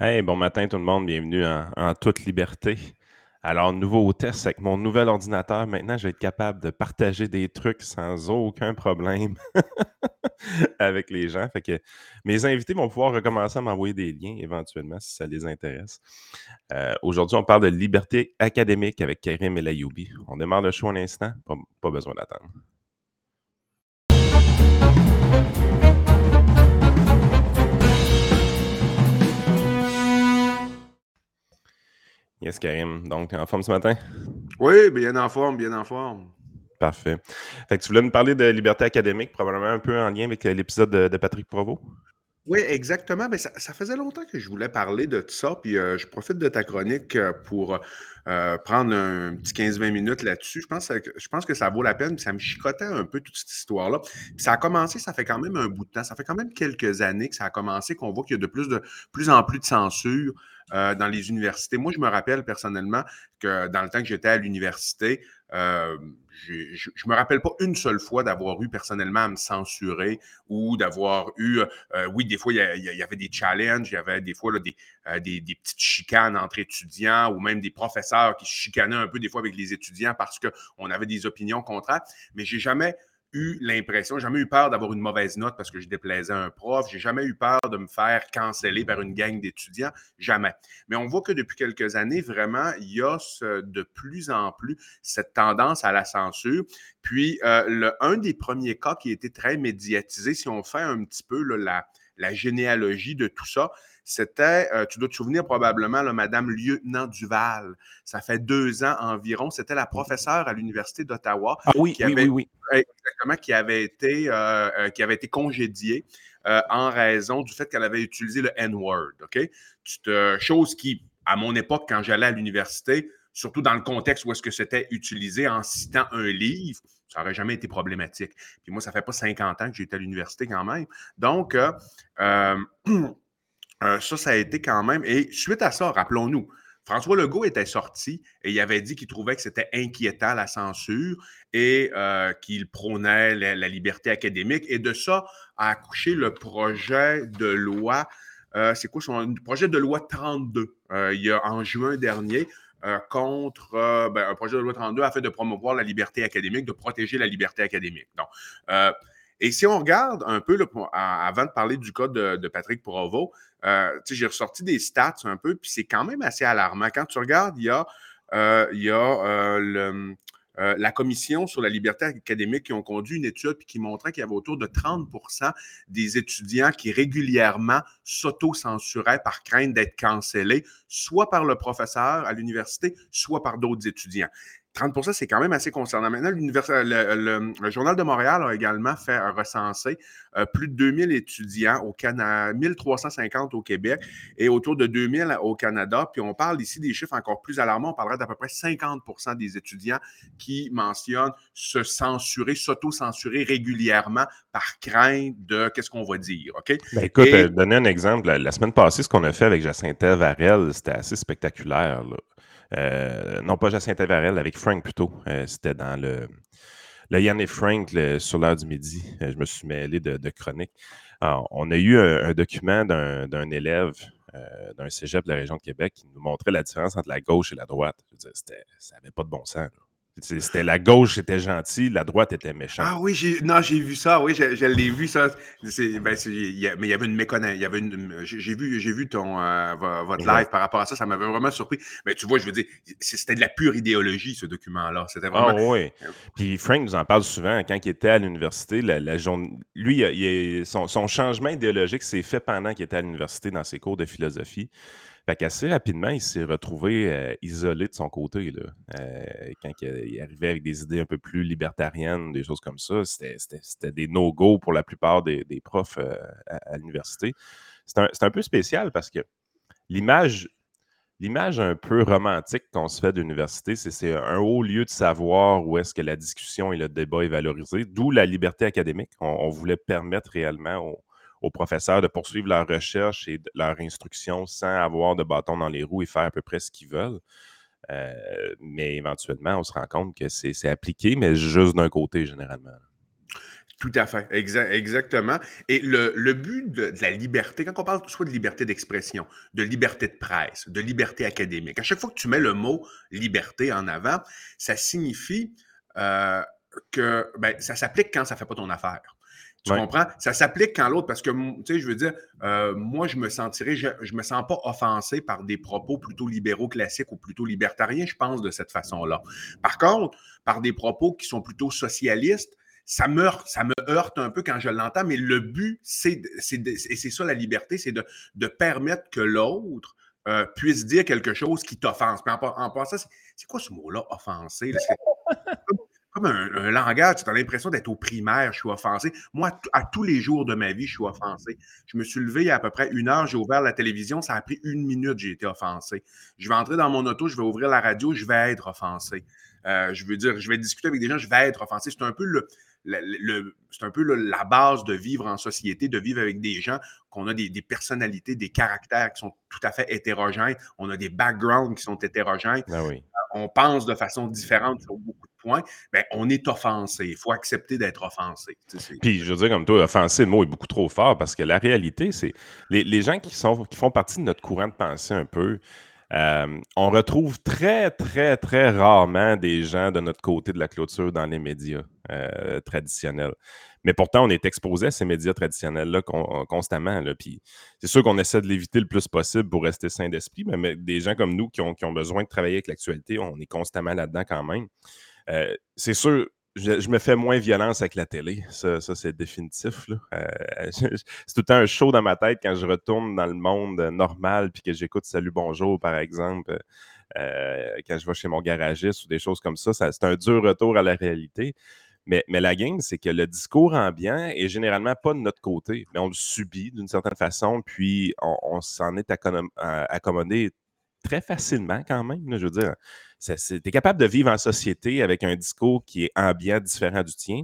Hey, bon matin tout le monde, bienvenue en, toute liberté. Alors, nouveau test avec mon nouvel ordinateur. Maintenant, je vais être capable de partager des trucs sans aucun problème avec les gens. Fait que mes invités vont pouvoir recommencer à m'envoyer des liens éventuellement si ça les intéresse. Euh, aujourd'hui, on parle de liberté académique avec Karim Elayoubi. On démarre le show un instant, pas besoin d'attendre. Yes, Karim. Donc, en forme ce matin? Oui, bien en forme, bien en forme. Parfait. Fait que tu voulais nous parler de liberté académique, probablement un peu en lien avec euh, l'épisode de, Patrick Provost? Oui, exactement. Mais ça, faisait longtemps que je voulais parler de tout ça, puis euh, je profite de ta chronique euh, pour prendre un petit 15-20 minutes là-dessus. Je pense, que, je pense que ça vaut la peine, puis ça me chicotait un peu toute cette histoire-là. ça a commencé, ça fait quand même un bout de temps, ça fait quand même quelques années que ça a commencé, qu'on voit qu'il y a de plus, de plus en plus de censure euh, dans les universités. Moi, je me rappelle personnellement que dans le temps que j'étais à l'université, euh, je ne me rappelle pas une seule fois d'avoir eu personnellement à me censurer ou d'avoir eu, euh, oui, des fois, il y, avait des challenges, il y avait des fois des, des, des, petites chicanes entre étudiants ou même des professeurs qui se chicanaient un peu des fois avec les étudiants parce qu'on avait des opinions contraires, mais j'ai jamais eu l'impression, jamais eu peur d'avoir une mauvaise note parce que je déplaisais un prof, j'ai jamais eu peur de me faire canceller par une gang d'étudiants, jamais. Mais on voit que depuis quelques années, vraiment, il y a de plus en plus cette tendance à la censure. Puis, euh, un des premiers cas qui été très médiatisé, si on fait un petit peu la, la généalogie de tout ça, c'était, euh, tu dois te souvenir probablement, là, Madame Lieutenant Duval. Ça fait deux ans environ. C'était la professeure à l'Université d'Ottawa. Ah oui, qui oui, avait, oui, Exactement, qui avait été, euh, euh, qui avait été congédiée en raison du fait qu'elle avait utilisé le N-word. OK? chose qui, à mon époque, quand j'allais à l'université, surtout dans le contexte où est-ce que c'était utilisé en citant un livre, ça n'aurait jamais été problématique. Puis moi, ça fait pas 50 ans que j'étais à l'université quand même. Donc, Euh, ça, ça a été quand même. Et suite à ça, rappelons-nous, François Legault était sorti et il avait dit qu'il trouvait que c'était inquiétant la censure et euh, qu'il prônait la, liberté académique. Et de ça a accouché le projet de loi. Euh, c'est quoi son projet de loi 32 il y a en juin dernier. Contre ben, un projet de loi 32 afin de promouvoir la liberté académique, de protéger la liberté académique. Donc, et si on regarde un peu, avant de parler du cas de, Patrick Provo, euh, j'ai ressorti des stats un peu, puis c'est quand même assez alarmant. Quand tu regardes, il y a, euh, il y a euh, la Commission sur la liberté académique qui ont conduit une étude qui montrait qu'il y avait autour de 30% des étudiants qui régulièrement s'auto-censuraient par crainte d'être cancellés, soit par le professeur à l'université, soit par d'autres étudiants. 30 c'est quand même assez concernant. Maintenant, le, Journal de Montréal a également fait recenser euh, plus de 2000 étudiants au Canada, 1350 au Québec et autour de 2000 au Canada. Puis on parle ici des chiffres encore plus alarmants. On parlerait d'à peu près 50% des étudiants qui mentionnent se censurer, s'auto-censurer régulièrement par crainte de qu'est-ce qu'on va dire. OK? Ben, écoute, euh, donner un exemple. La, semaine passée, ce qu'on a fait avec Jacinta Varel, c'était assez spectaculaire. Euh, non, pas Jacinthe Varel, avec Frank plutôt. Euh, c'était dans le, le Yann et Frank sur l'heure du midi. Euh, je me suis mêlé de, de chronique. on a eu un, document d'un élève d'un cégep de la région de Québec qui nous montrait la différence entre la gauche et la droite. Je ça n'avait pas de bon sens. C'était la gauche était gentille, la droite était méchante. Ah oui, j'ai non, j'ai vu ça, oui, je, l'ai vu ça. Ben, mais il y avait une méconnaissance. J'ai vu, j'ai vu ton euh, votre live par rapport à ça, ça m'avait vraiment surpris. Mais tu vois, je veux dire, c'était de la pure idéologie, ce document-là. C'était vraiment. Ah oui. Puis Frank nous en parle souvent quand il était à l'université. La, lui, son, son changement idéologique s'est fait pendant qu'il était à l'université dans ses cours de philosophie. Fait qu'assez rapidement, il s'est retrouvé euh, isolé de son côté. Là. Euh, quand il arrivait avec des idées un peu plus libertariennes, des choses comme ça, c'était des no-go pour la plupart des, profs euh, à, l'université. C'est un, peu spécial parce que l'image L'image un peu romantique qu'on se fait de l'université, c'est un haut lieu de savoir où est-ce que la discussion et le débat est valorisé, d'où la liberté académique. On, voulait permettre réellement aux, aux professeurs de poursuivre leur recherche et leur instruction sans avoir de bâton dans les roues et faire à peu près ce qu'ils veulent. Euh, mais éventuellement, on se rend compte que c'est appliqué, mais juste d'un côté généralement. Tout à fait, exactement. Et le, but de, la liberté, quand on parle soit de liberté d'expression, de liberté de presse, de liberté académique, à chaque fois que tu mets le mot liberté en avant, ça signifie euh, que ben, ça s'applique quand ça ne fait pas ton affaire. Tu comprends? Ça s'applique quand l'autre, parce que, tu sais, je veux dire, euh, moi, je me sentirais, je, ne me sens pas offensé par des propos plutôt libéraux classiques ou plutôt libertariens, je pense de cette façon-là. Par contre, par des propos qui sont plutôt socialistes, ça me, ça me heurte un peu quand je l'entends, mais le but, c'est, et c'est ça la liberté, c'est de, de permettre que l'autre euh, puisse dire quelque chose qui t'offense. En, en, passant, c'est, quoi ce mot-là, offenser? comme, un, langage, tu as l'impression d'être au primaire, je suis offensé. Moi, à tous les jours de ma vie, je suis offensé. Je me suis levé il y a à peu près une heure, j'ai ouvert la télévision, ça a pris une minute, j'ai été offensé. Je vais entrer dans mon auto, je vais ouvrir la radio, je vais être offensé. Euh, je veux dire, je vais discuter avec des gens, je vais être offensé. C'est un peu le, c'est un peu la base de vivre en société, de vivre avec des gens, qu'on a des, personnalités, des caractères qui sont tout à fait hétérogènes, on a des backgrounds qui sont hétérogènes, ben euh, on pense de façon différente sur beaucoup on est offensé. Il faut accepter d'être offensé. Puis, je veux dire, comme toi, offensé, le mot est beaucoup trop fort parce que la réalité, c'est les, les gens qui, sont, qui font partie de notre courant de pensée un peu, euh, on retrouve très, très, très rarement des gens de notre côté de la clôture dans les médias euh, traditionnels. Mais pourtant, on est exposé à ces médias traditionnels-là constamment. Puis c'est sûr qu'on essaie de l'éviter le plus possible pour rester sain d'esprit, mais, des gens comme nous qui ont, besoin de travailler avec l'actualité, on est constamment là-dedans quand même. Euh, c'est sûr, je, me fais moins violence avec la télé. Ça, c'est définitif. Euh, c'est tout le temps un show dans ma tête quand je retourne dans le monde normal puis que j'écoute Salut Bonjour, par exemple, euh, quand je vais chez mon garagiste ou des choses comme ça. c'est un dur retour à la réalité. Mais, mais la game, c'est que le discours ambiant est généralement pas de notre côté, mais on le subit d'une certaine façon, puis on, s'en est accommodé très facilement quand même. je veux dire, tu es capable de vivre en société avec un discours qui est ambiant, différent du tien.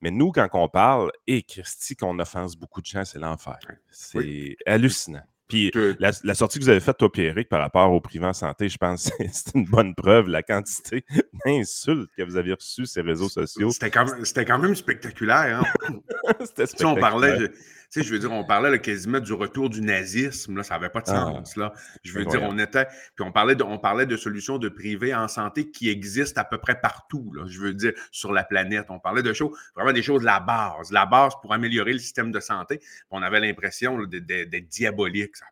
Mais nous, quand on parle, et Christy, qu'on offense beaucoup de gens, c'est l'enfer. C'est hallucinant. Puis la, sortie que vous avez faite, toi, Pierrick, par rapport au privé en santé, je pense que c'est une bonne preuve, la quantité d'insultes que vous avez reçues sur ces réseaux sociaux. C'était quand, quand, même spectaculaire. Hein? C'était spectaculaire. on parlait, sais, je veux dire, on parlait quasiment du retour du nazisme, là, ça n'avait pas de ah. sens. Là. Je veux dire, on était. Puis on parlait, de, on parlait de solutions de privé en santé qui existent à peu près partout, là, je veux dire, sur la planète. On parlait de choses, vraiment des choses de la base. La base pour améliorer le système de santé. On avait l'impression d'être diabolique. Ça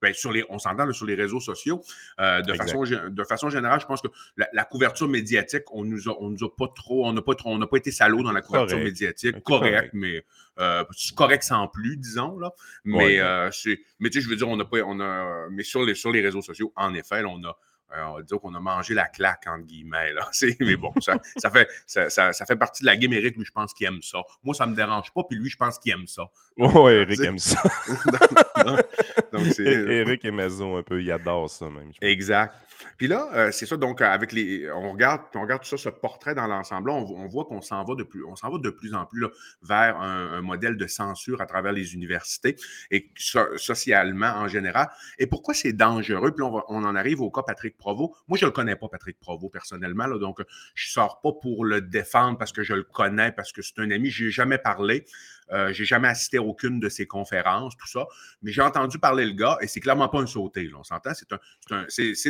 ben, sur les, on s'entend sur les réseaux sociaux. Euh, de, façon, de façon générale, je pense que la, couverture médiatique, on nous a, on nous a pas trop, on n'a pas trop, on n'a pas été salaud dans la couverture médiatique. Correct, mais euh, correct sans plus, disons là. Mais euh, mais tu sais, je veux dire, on n'a pas, on a, mais sur les sur les réseaux sociaux, en effet, on a euh, on va dire qu'on a mangé la claque, entre guillemets. Là. Mais bon, ça, fait, ça, fait partie de la game. Eric, lui, je pense qu'il aime ça. Moi, ça ne me dérange pas, puis lui, je pense qu'il aime ça. Oui, Eric aime ça. Eric et Maison, un peu, il adore ça même. Exact. Puis là, euh, c'est ça, donc, avec les. On regarde, on regarde tout ça, ce portrait dans l'ensemble. On, on, voit qu'on s'en va de plus, on s'en va de plus en plus vers un, modèle de censure à travers les universités et socialement en général. Et pourquoi c'est dangereux? Puis on, on, en arrive au cas Patrick Provo. Moi, je ne le connais pas, Patrick Provo, personnellement. Là, donc, je ne sors pas pour le défendre parce que je le connais, parce que c'est un ami. Je n'ai jamais parlé. Euh, j'ai jamais assisté à aucune de ses conférences, tout ça. Mais j'ai entendu parler le gars et c'est clairement pas un sauté. on s'entend? C'est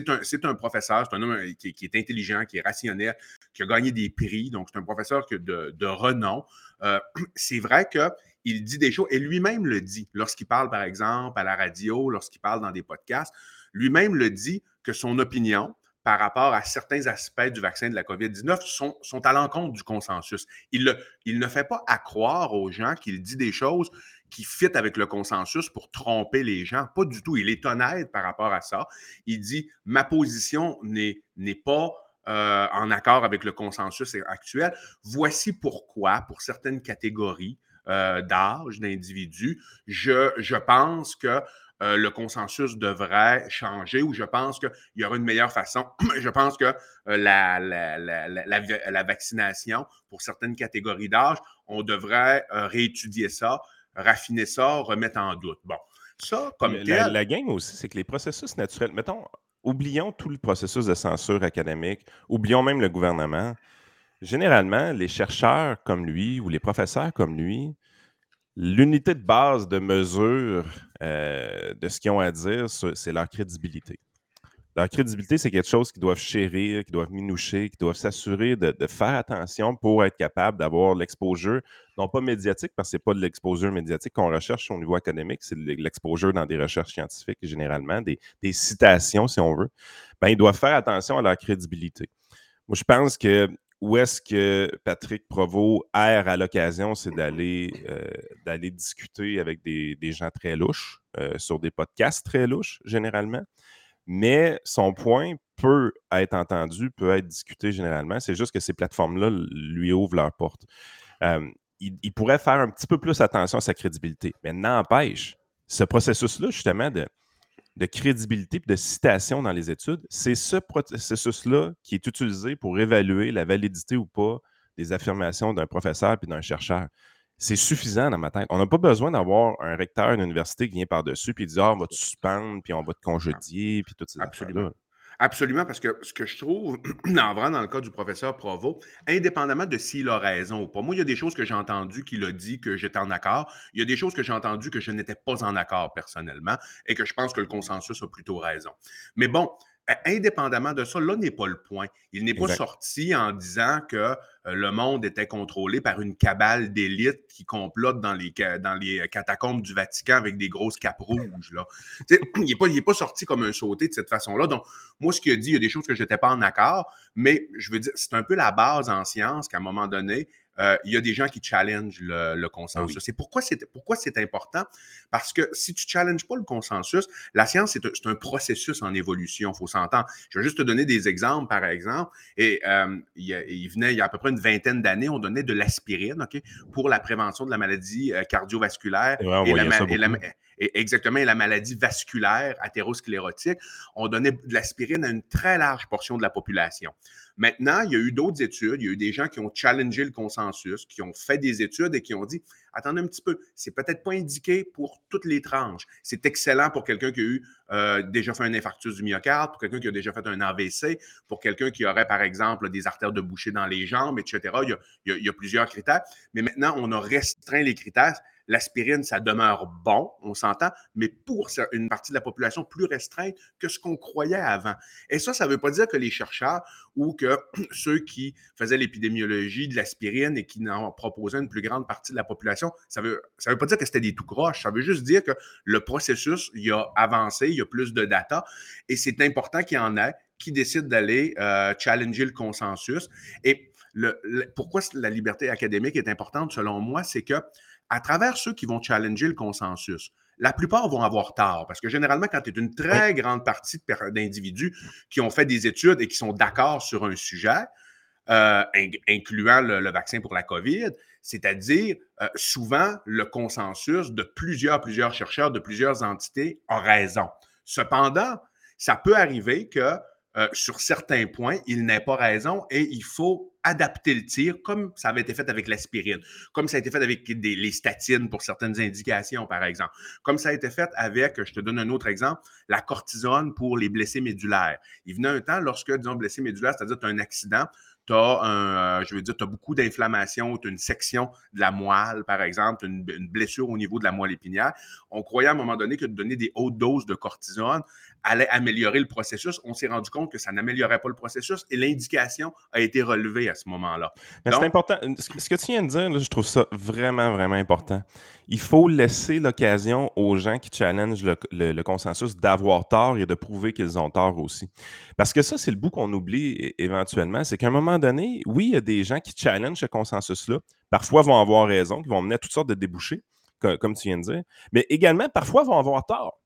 un, un, professeur, c'est un homme euh, qui, est intelligent, qui est rationnel, qui a gagné des prix. Donc, c'est un professeur de, de renom. Euh, c'est vrai qu'il dit des choses et lui-même le dit lorsqu'il parle, par exemple, à la radio, lorsqu'il parle dans des podcasts. Lui-même le dit que son opinion, par rapport à certains aspects du vaccin de la COVID-19 sont, sont, à l'encontre du consensus. Il, il, ne fait pas accroire aux gens qu'il dit des choses qui fit avec le consensus pour tromper les gens. Pas du tout. Il est honnête par rapport à ça. Il dit ma position n'est pas euh, en accord avec le consensus actuel. Voici pourquoi, pour certaines catégories euh, d'âge, d'individus, je, je pense que euh, le consensus devrait changer ou je pense qu'il y aura une meilleure façon. je pense que euh, la, la, vaccination pour certaines catégories d'âge, on devrait euh, réétudier ça, raffiner ça, remettre en doute. Bon, ça, comme la, la game aussi, c'est que les processus naturels, mettons, oublions tout le processus de censure académique, oublions même le gouvernement. généralement, les chercheurs comme lui ou les professeurs comme lui, l'unité de base de mesure euh, de ce qu'ils ont à dire, c'est leur crédibilité. Leur crédibilité, c'est quelque chose qu'ils doivent chérir, qu'ils doivent minoucher, qu'ils doivent s'assurer de, faire attention pour être capable d'avoir l'exposure, non pas médiatique, parce que ce n'est pas de l'exposure médiatique qu'on recherche au niveau académique, c'est l'exposure dans des recherches scientifiques généralement, des, citations si on veut. Ben, ils doivent faire attention à leur crédibilité. Moi, je pense que où est-ce que Patrick Provost erre à l'occasion, c'est d'aller euh, discuter avec des, gens très louches, euh, sur des podcasts très louches, généralement mais son point peut être entendu, peut être discuté généralement. C'est juste que ces plateformes-là lui ouvrent leurs portes. il, pourrait faire un petit peu plus attention à sa crédibilité, mais n'empêche, ce processus-là, justement, de, crédibilité et de citation dans les études, c'est ce processus-là qui est utilisé pour évaluer la validité ou pas des affirmations d'un professeur et d'un chercheur c'est suffisant dans ma tête. On n'a pas besoin d'avoir un recteur d'une université qui vient par-dessus et dit Ah, on va te suspendre, puis on va te congédier, puis tout ça. Absolument. Absolument, parce que ce que je trouve, en vrai, dans le cas du professeur Provo, indépendamment de s'il a raison ou pas, moi, il y a des choses que j'ai entendues qu'il a dit que j'étais en accord. Il y a des choses que j'ai entendues que je n'étais pas en accord personnellement et que je pense que le consensus a plutôt raison. Mais bon, indépendamement de ça, là n'est pas le point. Il n'est pas sorti en disant que euh, le monde était contrôlé par une cabale d'élite qui complote dans les, dans les catacombes du Vatican avec des grosses capes rouges. Là. il n'est pas, pas, sorti comme un sauté de cette façon-là. Donc, moi, ce qu'il a dit, il y a des choses que je n'étais pas en accord, mais je veux dire, c'est un peu la base en science qu'à un moment donné, euh, il y a des gens qui challengent le, consensus. C'est pourquoi c'est pourquoi c'est important? Parce que si tu challenges pas le consensus, la science c'est un, processus en évolution. Il faut s'entendre. Je vais juste te donner des exemples par exemple. Et euh, il, venait il y a à peu près une vingtaine d'années, on donnait de l'aspirine, ok, pour la prévention de la maladie cardiovasculaire et, la, exactement, et la maladie vasculaire athérosclérotique. On donnait de l'aspirine à une très large portion de la population. Maintenant, il y a eu d'autres études, il y a eu des gens qui ont challengé le consensus, qui ont fait des études et qui ont dit attendez un petit peu, c'est peut-être pas indiqué pour toutes les tranches. C'est excellent pour quelqu'un qui a eu euh, déjà fait un infarctus du myocarde, pour quelqu'un qui a déjà fait un AVC, pour quelqu'un qui aurait, par exemple, des artères de boucher dans les jambes, etc. il y a plusieurs critères. Mais maintenant, on a restreint les critères l'aspirine, ça demeure bon, on s'entend, mais pour une partie de la population plus restreinte que ce qu'on croyait avant. Et ça, ça ne veut pas dire que les chercheurs ou que ceux qui faisaient l'épidémiologie de l'aspirine et qui en proposaient une plus grande partie de la population, ça ne veut, ça veut pas dire que c'était des tout croches, ça veut juste dire que le processus, il a avancé, il y a plus de data, et c'est important qu'il y en ait qui décident d'aller euh, challenger le consensus. Et pourquoi la liberté académique est importante, selon moi, c'est que à travers ceux qui vont challenger le consensus, la plupart vont avoir tort parce que généralement, quand tu es une très grande partie d'individus qui ont fait des études et qui sont d'accord sur un sujet, euh, incluant le, vaccin pour la COVID, c'est-à-dire euh, souvent le consensus de plusieurs, plusieurs chercheurs, de plusieurs entités a raison. Cependant, ça peut arriver que euh, sur certains points, il n'est pas raison et il faut adapter le tir comme ça avait été fait avec l'aspirine, comme ça a été fait avec les statines pour certaines indications, par exemple, comme ça a été fait avec, je te donne un autre exemple, la cortisone pour les blessés médulaires. Il venait un temps lorsque, disons, blessé médulaire, c'est-à-dire tu as un accident, tu as, euh, je veux as beaucoup d'inflammation, tu as une section de la moelle, par exemple, une, une, blessure au niveau de la moelle épinière. On croyait à un moment donné que de donner des hautes doses de cortisone allait améliorer le processus. On s'est rendu compte que ça n'améliorait pas le processus et l'indication a été relevée à ce moment-là. C'est important. Ce que tu viens de dire, je trouve ça vraiment, vraiment important. Il faut laisser l'occasion aux gens qui challengent le, consensus d'avoir tort et de prouver qu'ils ont tort aussi. Parce que ça, c'est le bout qu'on oublie éventuellement. C'est qu'à un moment donné, oui, il y a des gens qui challengent ce consensus-là. Parfois vont avoir raison, qui vont mener à toutes sortes de débouchés, comme tu viens de dire. Mais également, parfois vont avoir tort.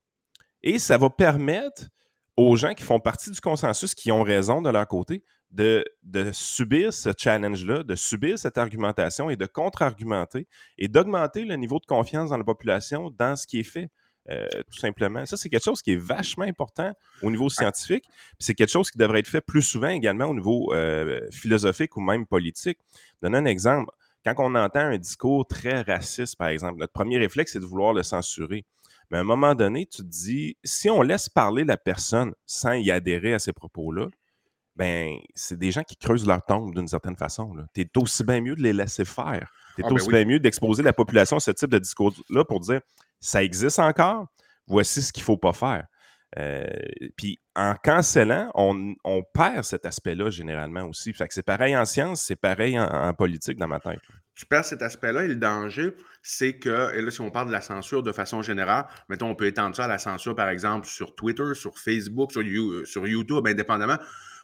Et ça va permettre aux gens qui font partie du consensus, qui ont raison de leur côté, de, subir ce challenge-là, de subir cette argumentation et de contre-argumenter et d'augmenter le niveau de confiance dans la population dans ce qui est fait. Euh, tout simplement. Ça, c'est quelque chose qui est vachement important au niveau scientifique. C'est quelque chose qui devrait être fait plus souvent également au niveau euh, philosophique ou même politique. Donne un exemple. Quand on entend un discours très raciste, par exemple, notre premier réflexe, c'est de vouloir le censurer. Mais à un moment donné, tu te dis, si on laisse parler la personne sans y adhérer à ces propos-là, ben, c'est des gens qui creusent leur tombe d'une certaine façon. Tu es aussi bien mieux de les laisser faire. Tu es Ah, ben aussi oui. bien mieux d'exposer la population à ce type de discours-là pour dire ça existe encore, voici ce qu'il ne faut pas faire. Euh, Puis en cancellant, on, perd cet aspect-là généralement aussi. C'est pareil en sciences, c'est pareil en, politique dans ma tête. tu perds cet aspect-là et le danger, c'est que, et là, si on parle de la censure de façon générale, mettons, on peut étendre ça à la censure, par exemple, sur Twitter, sur Facebook, sur, You- sur YouTube, indépendamment.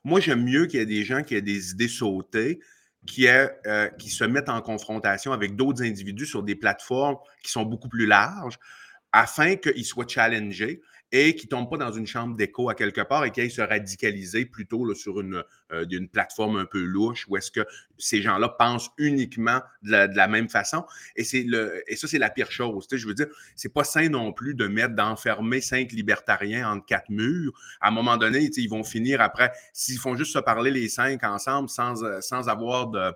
Moi, j'aime mieux qu'il y ait des gens qui aient des idées sautées, euh, qui se mettent en confrontation avec d'autres individus sur des plateformes qui sont beaucoup plus larges, afin qu'ils soient challengés et qu'ils ne tombent pas dans une chambre d'écho à quelque part et qu'ils aillent se radicaliser plutôt là, sur une, euh, une plateforme un peu louche où est-ce que ces gens-là pensent uniquement de la, de la même façon. Et, le, et ça, c'est la pire chose. Je veux dire, c'est pas sain non plus de mettre, d'enfermer cinq libertariens entre quatre murs. À un moment donné, ils vont finir après, s'ils font juste se parler les cinq ensemble sans, euh, sans avoir de,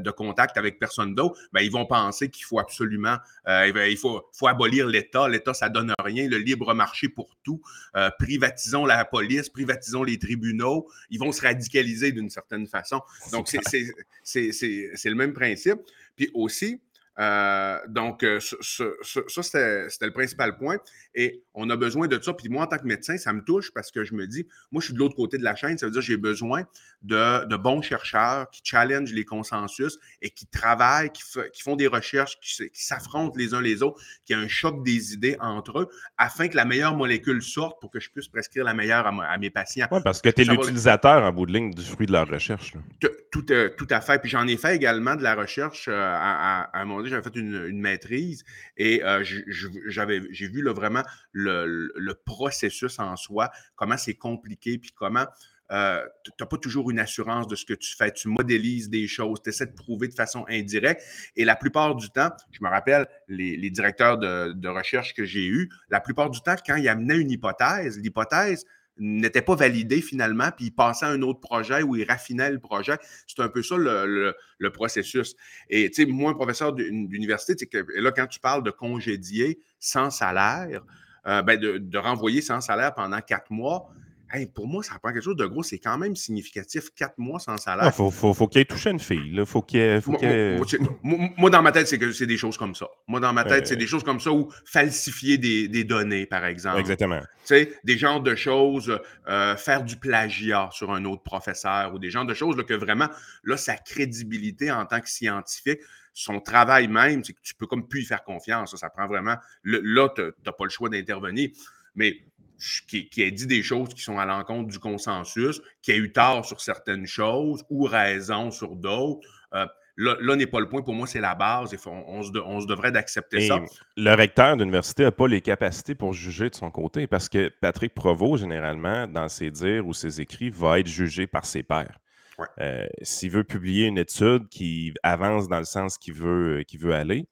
de contact avec personne d'autre, ben, ils vont penser qu'il faut absolument, euh, il faut, faut abolir l'État. L'État, ça donne rien. Le libre marché pour tout. Euh, privatisons la police, privatisons les tribunaux. Ils vont se radicaliser d'une certaine façon. Donc, c'est- c'est c'est- c'est- c'est le même principe. Puis aussi, euh, donc, euh, ce- ce- ce- ça, c'était le principal point. Et on a besoin de ça. Puis moi, en tant que médecin, ça me touche parce que je me dis, moi, je suis de l'autre côté de la chaîne. Ça veut dire que j'ai besoin de, de bons chercheurs qui challengent les consensus et qui travaillent, qui, font des recherches, qui, s'affrontent les uns les autres, qui a un choc des idées entre eux, afin que la meilleure molécule sorte pour que je puisse prescrire la meilleure à, mes patients. Oui, parce que tu es l'utilisateur en bout de ligne du fruit de leur recherche. là. Tout, tout, euh, tout à fait. Puis j'en ai fait également de la recherche. à, à- à un moment donné, j'avais fait une, maîtrise et euh, j'ai vu vraiment le, processus en soi, comment c'est compliqué, puis comment euh, tu n'as pas toujours une assurance de ce que tu fais. Tu modélises des choses, tu essaies de prouver de façon indirecte. Et la plupart du temps, je me rappelle, les, les directeurs de, de recherche que j'ai eus, la plupart du temps, quand ils amenaient une hypothèse, l'hypothèse n'était pas validée finalement, puis ils passaient à un autre projet ou ils raffinaient le projet. C'est un peu ça le, processus. Et tu sais, moi, professeur d'uni- d'université, là, quand tu parles de congédier sans salaire, euh, ben, de renvoyer sans salaire pendant quatre mois, hey, pour moi, ça prend quelque chose de gros. C'est quand même significatif, quatre mois sans salaire. faut, faut, faut qu'il ait touché une fille. Là. Faut qu'il ait- Moi, moi- dans ma tête, c'est que c'est des choses comme ça. Moi, dans ma tête, Euh. c'est des choses comme ça ou falsifier des, des données, par exemple. Exactement. Tu sais, des genres de choses, euh, faire du plagiat sur un autre professeur ou des genres de choses là, que vraiment, là, sa crédibilité en tant que scientifique, son travail même, c'est que tu peux comme plus y faire confiance. Ça, ça prend vraiment. le- là, tu n'as pas le choix d'intervenir. Mais qui, qui a dit des choses qui sont à l'encontre du consensus, qui a eu tort sur certaines choses ou raison sur d'autres. euh, là, là n'est pas le point. Pour moi, c'est la base. Faut- on, on se, de- on se devrait d'accepter Et ça. le recteur d'université n'a pas les capacités pour juger de son côté parce que Patrick Provost, généralement, dans ses dires ou ses écrits, va être jugé par ses pairs. Ouais. Euh, S'il veut publier une étude qui avance dans le sens qu'il veut, veut aller,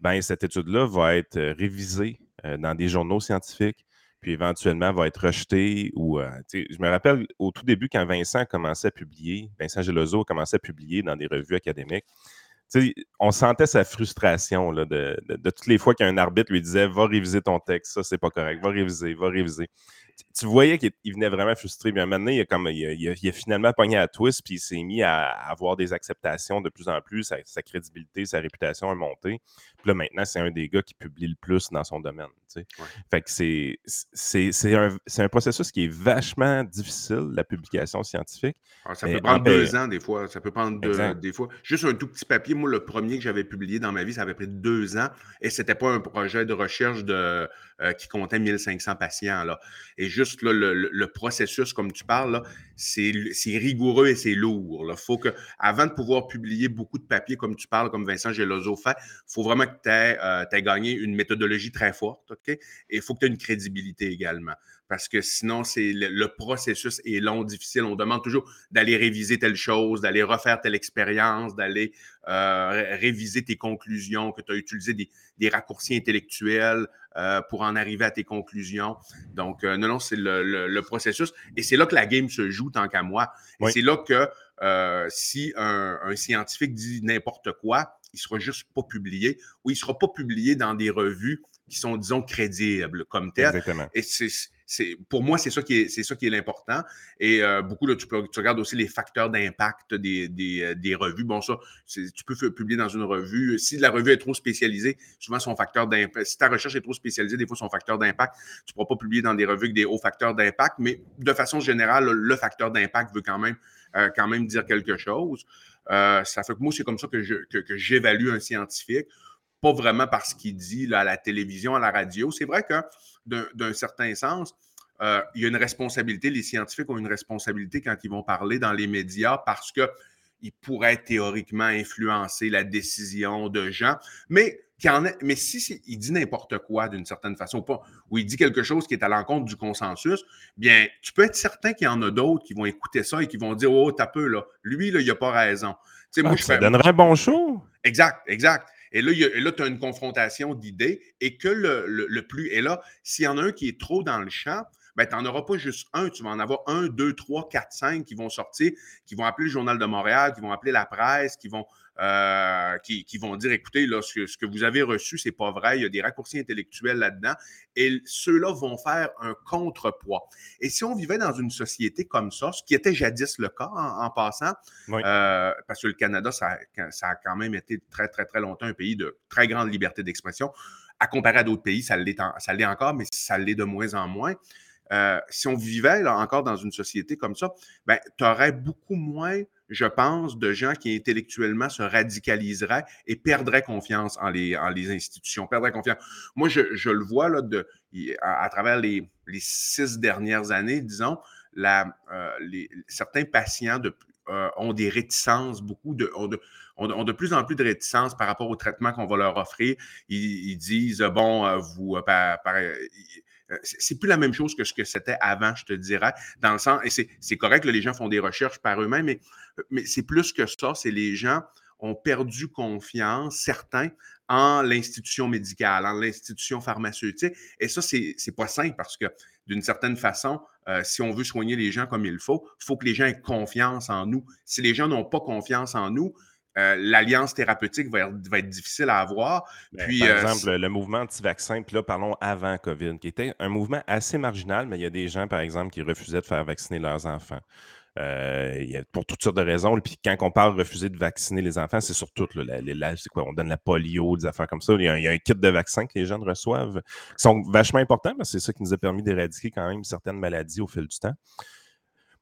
ben, cette étude-là va être euh, révisée euh, dans des journaux scientifiques, puis éventuellement va être rejetée. Ou, euh, je me rappelle au tout début, quand Vincent commençait à publier, Vincent Gelozo commençait à publier dans des revues académiques, on sentait sa frustration de- de toutes les fois qu'un arbitre lui disait Va réviser ton texte, ça c'est pas correct, va réviser, va réviser. Tu, voyais qu'il il venait vraiment frustré. Puis un moment donné, il a, comme, il a, il a- il a finalement pogné à twist, puis il s'est mis à avoir des acceptations de plus en plus. Sa, sa crédibilité, sa réputation a monté. Puis là, maintenant, c'est un des gars qui publie le plus dans son domaine. tu sais. Ouais. Fait que c'est, c'est, c'est un, c'est un processus qui est vachement difficile, la publication scientifique. Ah, ça Mais peut prendre en deux ans, des fois. Ça peut prendre deux, des fois. Juste un tout petit papier. Moi, le premier que j'avais publié dans ma vie, ça avait pris deux ans. Et c'était pas un projet de recherche de, euh, qui comptait 1500 patients. Là. Et juste là, le, processus, comme tu parles, c'est rigoureux et c'est lourd. Il faut que, avant de pouvoir publier beaucoup de papiers, comme tu parles, comme Vincent Gelozo fait, il faut vraiment que tu aies, gagné une méthodologie très forte. OK? Et il faut que tu aies une crédibilité également. Parce que sinon, c'est le, processus est long, difficile. On demande toujours d'aller réviser telle chose, d'aller refaire telle expérience, d'aller euh, ré- réviser tes conclusions, que tu as utilisé des raccourcis intellectuels euh, pour en arriver à tes conclusions. Donc, euh, non, non, c'est le, le- le processus. Et c'est là que la game se joue, tant qu'à moi. Oui. c'est là que euh, si un, un scientifique dit n'importe quoi, il ne sera juste pas publié ou il ne sera pas publié dans des revues qui sont, disons, crédibles comme tel. Exactement. Et c'est pour moi, c'est ça qui est, c'est ça qui est l'important. Et euh, beaucoup, là, tu, peux, tu regardes aussi les facteurs d'impact des, des, euh, des, revues. Bon, ça, tu peux publier dans une revue. Si la revue est trop spécialisée, souvent son facteur d'impact. Si ta recherche est trop spécialisée, des fois son facteur d'impact, tu ne pourras pas publier dans des revues avec des hauts facteurs d'impact. Mais de façon générale, le facteur d'impact veut quand même, euh, quand même dire quelque chose. ça fait que moi, c'est comme ça que, je, que, que j'évalue un scientifique. Pas vraiment parce qu'il dit là, à la télévision, à la radio. C'est vrai que d'un certain sens, euh, il y a une responsabilité, les scientifiques ont une responsabilité quand ils vont parler dans les médias parce qu'ils pourraient théoriquement influencer la décision de gens, mais, mais si il dit n'importe quoi d'une certaine façon, pas, ou il dit quelque chose qui est à l'encontre du consensus, bien, tu peux être certain qu'il y en a d'autres qui vont écouter ça et qui vont dire Oh, t'as peu, là, lui, là, il n'a pas raison. moi, ah, je ça donnerait un bon show. Exact, exact. Et là, tu as une confrontation d'idées et que le, plus. Et là, s'il y en a un qui est trop dans le champ, ben, tu n'en auras pas juste un, tu vas en avoir un, deux, trois, quatre, cinq qui vont sortir, qui vont appeler le Journal de Montréal, qui vont appeler la presse, qui vont, euh, qui, vont dire écoutez, là, ce, que, vous avez reçu, c'est pas vrai, il y a des raccourcis intellectuels là-dedans. Et ceux-là vont faire un contrepoids. Et si on vivait dans une société comme ça, ce qui était jadis le cas en, passant, euh, parce que le Canada, ça, ça a quand même été très, très, très longtemps un pays de très grande liberté d'expression. À comparer à d'autres pays, ça l'est, ça l'est encore, mais ça l'est de moins en moins. Euh, si on vivait là, encore dans une société comme ça, ben, tu aurais beaucoup moins, je pense, de gens qui intellectuellement se radicaliseraient et perdraient confiance en les, en les institutions, perdraient confiance. Moi, je, le vois là, de, à, travers les, six dernières années, disons, la, euh, les, certains patients de, euh, ont des réticences, beaucoup de, ont de, plus en plus de réticences par rapport au traitement qu'on va leur offrir. Ils, disent, bon, vous, par, euh, c'est plus la même chose que ce que c'était avant, je te dirais, dans le sens, et c'est correct que les gens font des recherches par eux-mêmes, mais, c'est plus que ça, c'est les gens ont perdu confiance, certains, en l'institution médicale, en l'institution pharmaceutique. Et ça, c'est pas simple parce que d'une certaine façon, euh, si on veut soigner les gens comme il faut, il faut que les gens aient confiance en nous. Si les gens n'ont pas confiance en nous, euh, l'alliance thérapeutique va être, difficile à avoir. Ben, puis, par euh, exemple, le mouvement anti-vaccin, puis là, parlons avant COVID, qui était un mouvement assez marginal, mais il y a des gens, par exemple, qui refusaient de faire vacciner leurs enfants. Euh, il y a, pour toutes sortes de raisons. Puis quand on parle de refuser de vacciner les enfants, c'est surtout, c'est quoi, on donne la polio, des affaires comme ça. Il y, a, un kit de vaccins que les jeunes reçoivent, qui sont vachement importants, parce que c'est ça qui nous a permis d'éradiquer quand même certaines maladies au fil du temps.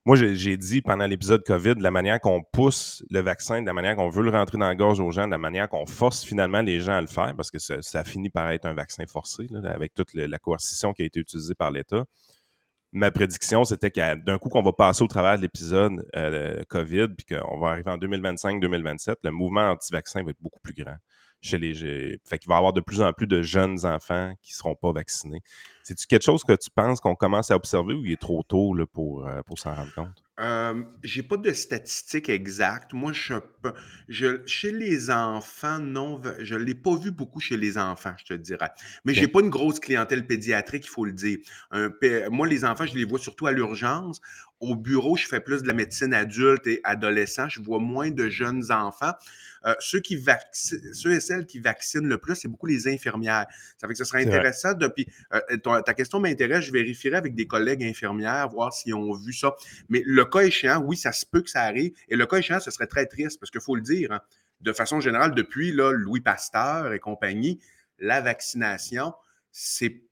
Moi, j'ai dit pendant l'épisode COVID, la manière qu'on pousse le vaccin, de la manière qu'on veut le rentrer dans la gorge aux gens, de la manière qu'on force finalement les gens à le faire, parce que ça, a fini par être un vaccin forcé, avec toute la coercition qui a été utilisée par l'État. Ma prédiction, c'était qu'à d'un coup qu'on va passer au travers de l'épisode euh, COVID, puis qu'on va arriver en 2025-2027, le mouvement anti-vaccin va être beaucoup plus grand chez les. Fait qu'il va y avoir de plus en plus de jeunes enfants qui ne seront pas vaccinés. C'est-tu quelque chose que tu penses qu'on commence à observer ou il est trop tôt là, pour, euh, pour s'en rendre compte? Euh, j'ai pas de statistiques exactes. Moi, je, je chez les enfants, non, je ne l'ai pas vu beaucoup chez les enfants, je te dirais. Mais je j'ai pas une grosse clientèle pédiatrique, il faut le dire. moi, les enfants, je les vois surtout à l'urgence. Au bureau, je fais plus de la médecine adulte et adolescent. Je vois moins de jeunes enfants. Euh, ceux, qui ceux et celles qui vaccinent le plus, c'est beaucoup les infirmières. Ça fait que ce serait intéressant. Depuis, euh, ta question m'intéresse. Je vérifierai avec des collègues infirmières, voir s'ils ont vu ça. Mais le cas échéant, oui, ça se peut que ça arrive. Et le cas échéant, ce serait très triste parce qu'il faut le dire, hein, de façon générale, depuis là, Louis Pasteur et compagnie, la vaccination, c'est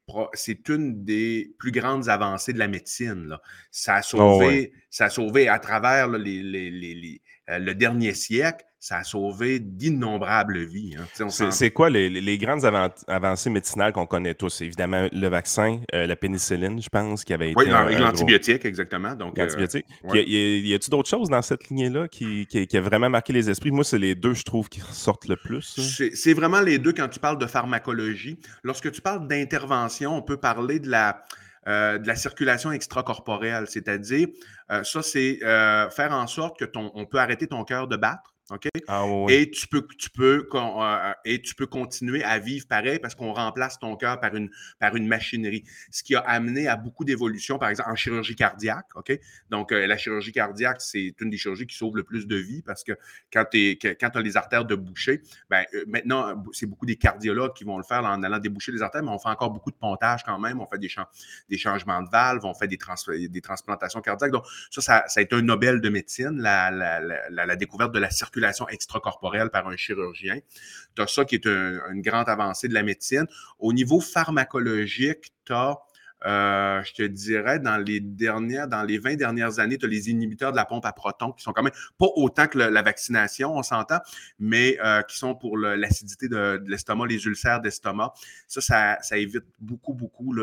une des plus grandes avancées de la médecine. Ça, a oh, sauvé, ça a sauvé à travers les, euh, le dernier siècle, ça a sauvé d'innombrables vies. Hein. C'est quoi les, grandes avancées médicinales qu'on connaît tous? Évidemment, le vaccin, euh, la pénicilline, je pense, qui avait été. Oui, l'antibiotique, exactement. Euh, l'antibiotique. y a-t-il d'autres choses dans cette lignée-là qui, qui, a vraiment marqué les esprits? Moi, c'est les deux, je trouve, qui ressortent le plus. C'est vraiment les deux quand tu parles de pharmacologie. Lorsque tu parles d'intervention, on peut parler de la. de la circulation extracorporelle, c'est-à-dire, ça, c'est faire en sorte que ton, on peut arrêter ton cœur de battre OK? Ah oui. Et tu peux, tu peux, euh, et tu peux continuer à vivre pareil parce qu'on remplace ton cœur par une, par une machinerie. Ce qui a amené à beaucoup d'évolutions, par exemple, en chirurgie cardiaque. OK? Donc, euh, la chirurgie cardiaque, c'est une des chirurgies qui sauve le plus de vies parce que quand tu as les artères de boucher, ben, euh, maintenant, c'est beaucoup des cardiologues qui vont le faire en allant déboucher les artères, mais on fait encore beaucoup de pontage quand même. On fait des, des changements de valves, on fait des, des transplantations cardiaques. Donc, ça, ça, a été un Nobel de médecine, la, la, la, la découverte de la circulation extracorporelle par un chirurgien. Tu as ça qui est une grande avancée de la médecine. Au niveau pharmacologique, tu as euh, je te dirais, dans les dernières, dans les 20 dernières années, tu as les inhibiteurs de la pompe à protons qui sont quand même pas autant que la vaccination, on s'entend, mais euh, qui sont pour l'acidité de, l'estomac, les ulcères d'estomac. Ça, ça, évite beaucoup, beaucoup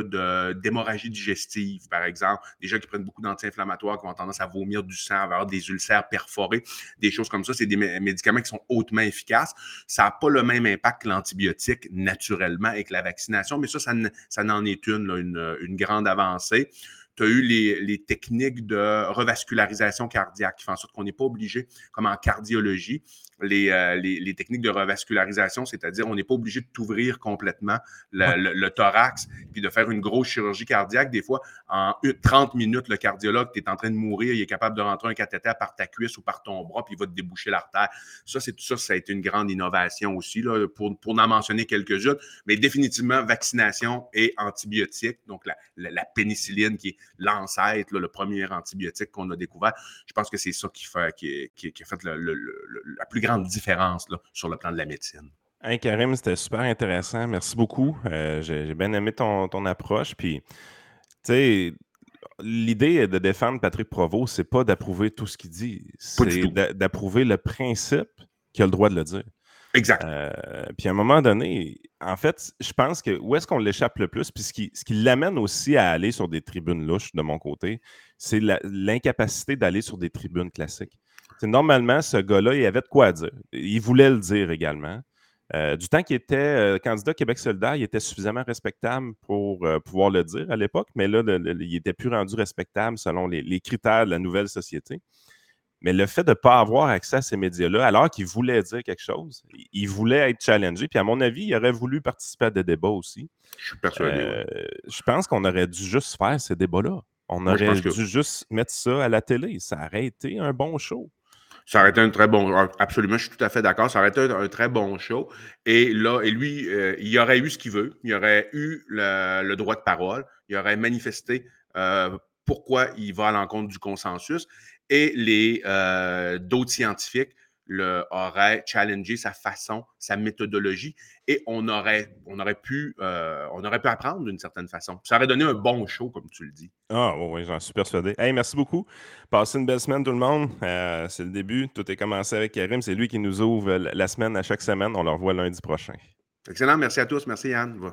d'hémorragie digestive, par exemple. Des gens qui prennent beaucoup d'anti-inflammatoires, qui ont tendance à vomir du sang, avoir des ulcères perforés, des choses comme ça. C'est des médicaments qui sont hautement efficaces. Ça n'a pas le même impact que l'antibiotique naturellement et que la vaccination, mais ça, ça, n'en est une grande avancée. Tu as eu les, techniques de revascularisation cardiaque qui font en sorte qu'on n'est pas obligé, comme en cardiologie, euh, les, les, techniques de revascularisation, c'est-à-dire on n'est pas obligé de t'ouvrir complètement le, thorax puis de faire une grosse chirurgie cardiaque. Des fois, en 30 minutes, le cardiologue, tu es en train de mourir, il est capable de rentrer un cathéter par ta cuisse ou par ton bras, puis il va te déboucher l'artère. Ça, c'est tout ça, ça a été une grande innovation aussi, là, pour, pour n'en mentionner quelques-unes, mais définitivement vaccination et antibiotiques, donc la, la, pénicilline qui est l'ancêtre, le premier antibiotique qu'on a découvert. Je pense que c'est ça qui, fait, qui, qui, a fait le, la plus grande grande différence sur le plan de la médecine. Hey Karim, c'était super intéressant. Merci beaucoup. Euh, j'ai bien aimé ton, approche. Puis, tu sais, l'idée de défendre Patrick Provost, c'est pas d'approuver tout ce qu'il dit, c'est d'approuver le principe qu'il a le droit de le dire. Exact. Euh, puis à un moment donné, en fait, je pense que où est-ce qu'on l'échappe le plus, puis ce qui, ce qui l'amène aussi à aller sur des tribunes louches de mon côté, c'est l'incapacité d'aller sur des tribunes classiques normalement, ce gars-là, il avait de quoi dire. Il voulait le dire également. Euh, du temps qu'il était euh, candidat Québec solidaire, il était suffisamment respectable pour euh, pouvoir le dire à l'époque, mais là, il n'était plus rendu respectable selon les, critères de la nouvelle société. Mais le fait de ne pas avoir accès à ces médias-là, alors qu'il voulait dire quelque chose, il voulait être challengé. Puis à mon avis, il aurait voulu participer à des débats aussi. Je suis persuadé. Je pense qu'on aurait dû juste faire ces débats-là. On aurait dû juste mettre ça à la télé. Ça aurait été un bon show. Ça aurait été un très bon. Absolument, je suis tout à fait d'accord. Ça aurait été un, très bon show. Et là, et lui, euh, il aurait eu ce qu'il veut. Il aurait eu le, droit de parole. Il aurait manifesté euh, pourquoi il va à l'encontre du consensus. Et les euh, d'autres scientifiques le, aurait challengé sa façon, sa méthodologie, et on aurait, on aurait, pu, euh, on aurait pu apprendre d'une certaine façon. Ça aurait donné un bon show, comme tu le dis. Ah oui, j'en suis persuadé. Hey, merci beaucoup. Passez une belle semaine, tout le monde. Euh, c'est le début. Tout est commencé avec Karim. C'est lui qui nous ouvre la semaine à chaque semaine. On le revoit lundi prochain. Excellent. Merci à tous. Merci, Yann.